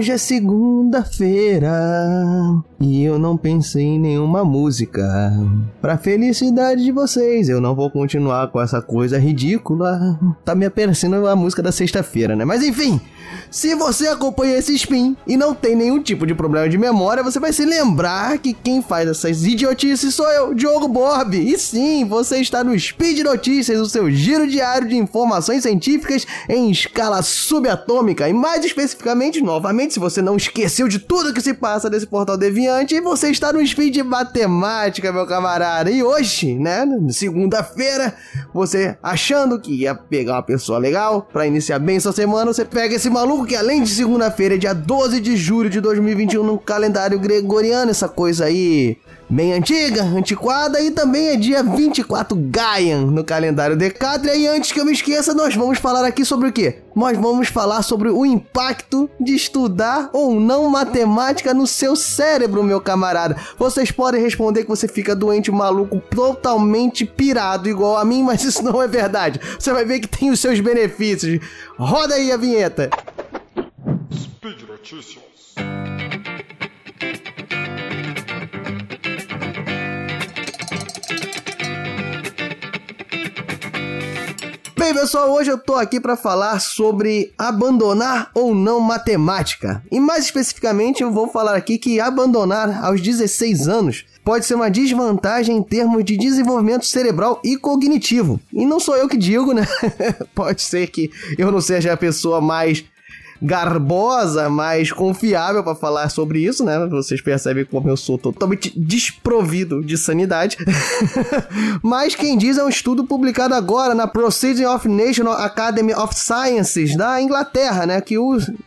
Hoje é segunda-feira e eu não pensei em nenhuma música. Pra felicidade de vocês, eu não vou continuar com essa coisa ridícula. Tá me aparecendo a música da sexta-feira, né? Mas enfim, se você acompanha esse spin e não tem nenhum tipo de problema de memória, você vai se lembrar que quem faz essas idiotices sou eu, Diogo Borb. E sim, você está no Speed Notícias, o seu giro diário de informações científicas em escala subatômica. E mais especificamente, novamente, se você não esqueceu de tudo que se passa desse portal deviante, você está no Speed de Matemática, meu camarada. E hoje, né, segunda-feira, você achando que ia pegar uma pessoa legal para iniciar bem sua semana, você pega esse maluco que além de segunda-feira é dia 12 de julho de 2021 no calendário gregoriano, essa coisa aí bem antiga, antiquada e também é dia 24 Gaian no calendário Decátria. E antes que eu me esqueça, nós vamos falar aqui sobre o quê? Nós vamos falar sobre o impacto de estudar ou não matemática no seu cérebro, meu camarada. Vocês podem responder que você fica doente, maluco, totalmente pirado igual a mim, mas isso não é verdade. Você vai ver que tem os seus benefícios. Roda aí a vinheta. Speed Notícias. Pessoal, hoje eu tô aqui para falar sobre abandonar ou não matemática. E mais especificamente, eu vou falar aqui que abandonar aos 16 anos pode ser uma desvantagem em termos de desenvolvimento cerebral e cognitivo. E não sou eu que digo, né? pode ser que eu não seja a pessoa mais garbosa, mais confiável para falar sobre isso, né? Vocês percebem como eu sou totalmente desprovido de sanidade. Mas quem diz é um estudo publicado agora na Proceeding of National Academy of Sciences da Inglaterra, né? Que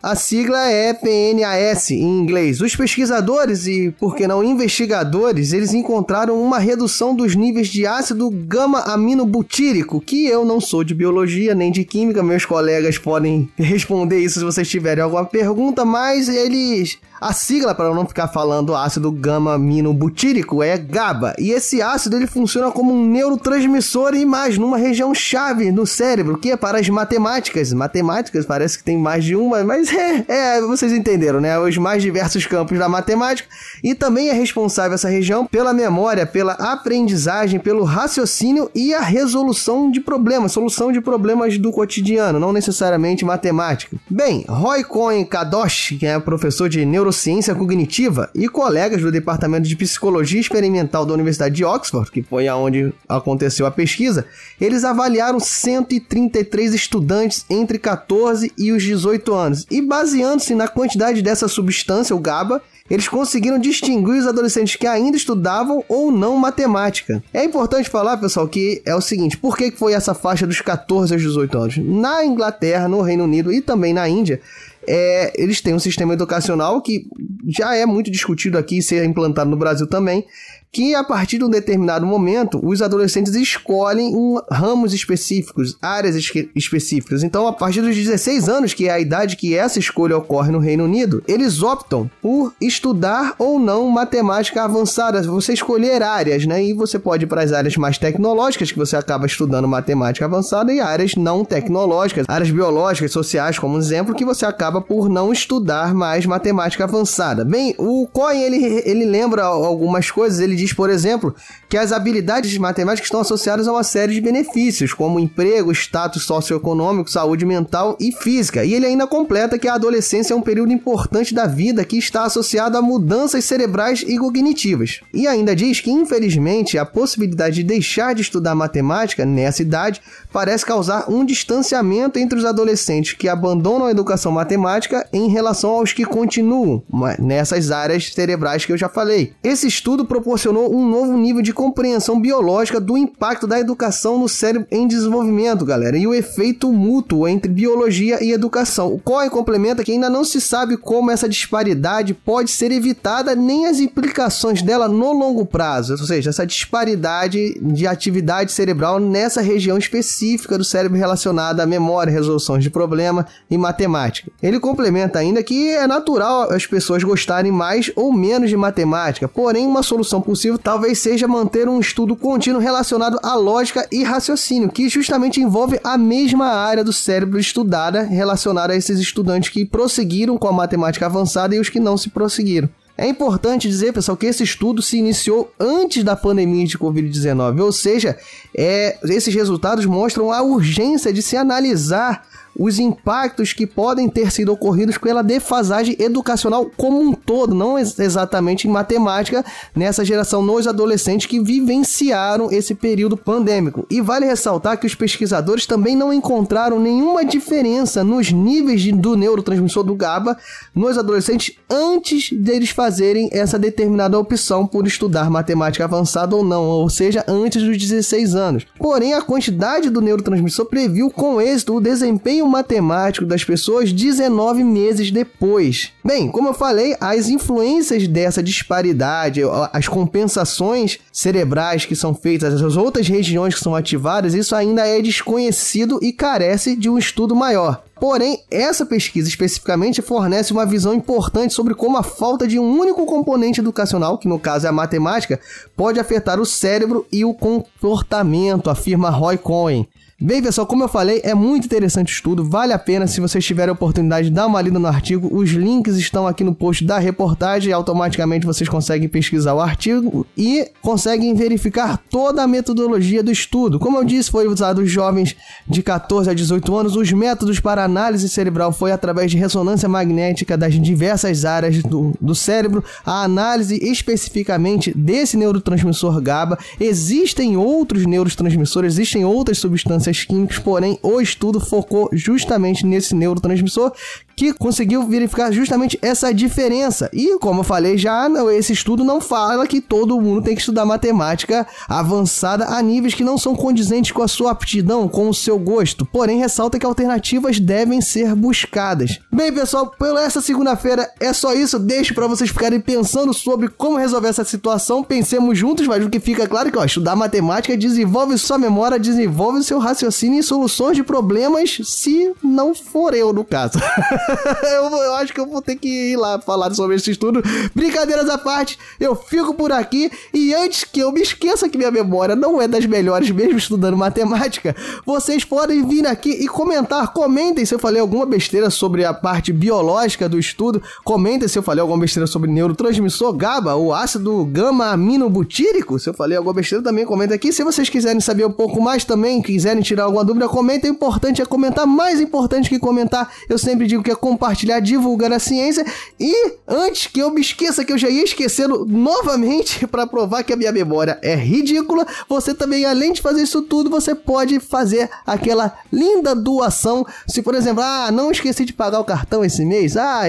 a sigla é PNAS em inglês. Os pesquisadores e, por que não, investigadores, eles encontraram uma redução dos níveis de ácido gama-aminobutírico, que eu não sou de biologia nem de química, meus colegas podem responder isso se vocês vocês tiverem alguma pergunta, mas eles a sigla, para não ficar falando ácido gama-aminobutírico, é GABA. E esse ácido ele funciona como um neurotransmissor e mais numa região chave no cérebro, que é para as matemáticas. Matemáticas parece que tem mais de uma, mas é, é vocês entenderam, né? Os mais diversos campos da matemática. E também é responsável essa região pela memória, pela aprendizagem, pelo raciocínio e a resolução de problemas, solução de problemas do cotidiano, não necessariamente matemática. Bem, Roy Cohen Kadosh, que é professor de neurociência neurociência cognitiva e colegas do Departamento de Psicologia Experimental da Universidade de Oxford, que foi aonde aconteceu a pesquisa, eles avaliaram 133 estudantes entre 14 e os 18 anos. E baseando-se na quantidade dessa substância, o GABA, eles conseguiram distinguir os adolescentes que ainda estudavam ou não matemática. É importante falar, pessoal, que é o seguinte: por que foi essa faixa dos 14 aos 18 anos? Na Inglaterra, no Reino Unido e também na Índia, é, eles têm um sistema educacional que já é muito discutido aqui e ser implantado no Brasil também, que a partir de um determinado momento os adolescentes escolhem um, ramos específicos, áreas específicas. Então, a partir dos 16 anos, que é a idade que essa escolha ocorre no Reino Unido, eles optam por estudar ou não matemática avançada. Você escolher áreas, né? E você pode ir para as áreas mais tecnológicas, que você acaba estudando matemática avançada, e áreas não tecnológicas, áreas biológicas, sociais, como exemplo, que você acaba por não estudar mais matemática avançada. Bem, o Cohen ele, ele lembra algumas coisas, ele diz, por exemplo, que as habilidades de matemática estão associadas a uma série de benefícios, como emprego, status socioeconômico, saúde mental e física. E ele ainda completa que a adolescência é um período importante da vida que está associado a mudanças cerebrais e cognitivas. E ainda diz que, infelizmente, a possibilidade de deixar de estudar matemática nessa idade parece causar um distanciamento entre os adolescentes que abandonam a educação matemática em relação aos que continuam nessas áreas cerebrais que eu já falei. Esse estudo proporcionou um novo nível de compreensão biológica do impacto da educação no cérebro em desenvolvimento, galera, e o efeito mútuo entre biologia e educação. O Cohen complementa que ainda não se sabe como essa disparidade pode ser evitada nem as implicações dela no longo prazo, ou seja, essa disparidade de atividade cerebral nessa região específica do cérebro relacionada à memória, resolução de problema e matemática. Ele Ele complementa ainda que é natural as pessoas gostarem mais ou menos de matemática, porém, uma solução possível talvez seja manter um estudo contínuo relacionado à lógica e raciocínio, que justamente envolve a mesma área do cérebro estudada relacionada a esses estudantes que prosseguiram com a matemática avançada e os que não se prosseguiram. É importante dizer, pessoal, que esse estudo se iniciou antes da pandemia de Covid-19, ou seja, é, esses resultados mostram a urgência de se analisar os impactos que podem ter sido ocorridos pela defasagem educacional como um todo, não exatamente em matemática, nessa geração nos adolescentes que vivenciaram esse período pandêmico. E vale ressaltar que os pesquisadores também não encontraram nenhuma diferença nos níveis de, do neurotransmissor do GABA nos adolescentes antes deles fazerem essa determinada opção por estudar matemática avançada ou não, ou seja, antes dos 16 anos. Porém, a quantidade do neurotransmissor previu com êxito o desempenho matemático das pessoas 19 meses depois. Bem, como eu falei, as influências dessa disparidade, as compensações cerebrais que são feitas, as outras regiões que são ativadas, isso ainda é desconhecido e carece de um estudo maior. Porém, essa pesquisa especificamente fornece uma visão importante sobre como a falta de um único componente educacional, que no caso é a matemática, pode afetar o cérebro e o comportamento, afirma Roy Cohen. Bem, pessoal, como eu falei, é muito interessante o estudo, vale a pena se vocês tiverem a oportunidade de dar uma lida no artigo. Os links estão aqui no post da reportagem e automaticamente vocês conseguem pesquisar o artigo e conseguem verificar toda a metodologia do estudo. Como eu disse, foi usado os jovens de 14 a 18 anos. Os métodos para análise cerebral foi através de ressonância magnética das diversas áreas do, do cérebro, a análise especificamente desse neurotransmissor GABA. Existem outros neurotransmissores, existem outras substâncias químicos, porém o estudo focou justamente nesse neurotransmissor que conseguiu verificar justamente essa diferença. E como eu falei já, esse estudo não fala que todo mundo tem que estudar matemática avançada a níveis que não são condizentes com a sua aptidão, com o seu gosto. Porém, ressalta que alternativas devem ser buscadas. Bem, pessoal, pela essa segunda-feira é só isso. Deixo para vocês ficarem pensando sobre como resolver essa situação. Pensemos juntos, mas o que fica claro é que ó, estudar matemática desenvolve sua memória, desenvolve seu raciocínio e soluções de problemas, se não for eu no caso. eu, eu, acho que eu vou ter que ir lá falar sobre esse estudo. Brincadeiras à parte, eu fico por aqui. E antes que eu me esqueça que minha memória não é das melhores, mesmo estudando matemática, vocês podem vir aqui e comentar. Comentem se eu falei alguma besteira sobre a parte biológica do estudo. Comentem se eu falei alguma besteira sobre neurotransmissor GABA, o ácido gama-aminobutírico. Se eu falei alguma besteira, também comenta aqui. Se vocês quiserem saber um pouco mais também, quiserem tirar alguma dúvida, comentem. O importante é comentar. Mais importante que comentar, eu sempre digo que compartilhar, divulgar a ciência. E antes que eu me esqueça, que eu já ia esquecendo novamente para provar que a minha memória é ridícula, você também, além de fazer isso tudo, você pode fazer aquela linda doação. Se, por exemplo, ah, não esqueci de pagar o cartão esse mês, ah,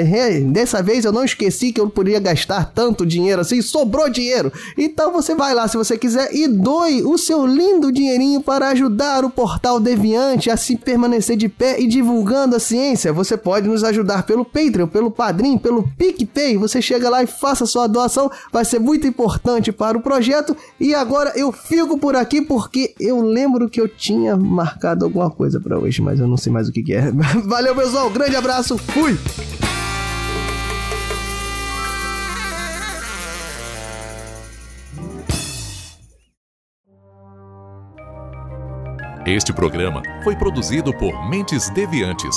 dessa vez eu não esqueci que eu poderia gastar tanto dinheiro assim, sobrou dinheiro. Então você vai lá se você quiser e doe o seu lindo dinheirinho para ajudar o portal Deviante a se permanecer de pé e divulgando a ciência. Você pode nos ajudar pelo Patreon, pelo Padrim, pelo PicPay, você chega lá e faça sua doação, vai ser muito importante para o projeto. E agora eu fico por aqui porque eu lembro que eu tinha marcado alguma coisa para hoje, mas eu não sei mais o que, que é. Valeu, pessoal, grande abraço, fui! Este programa foi produzido por Mentes Deviantes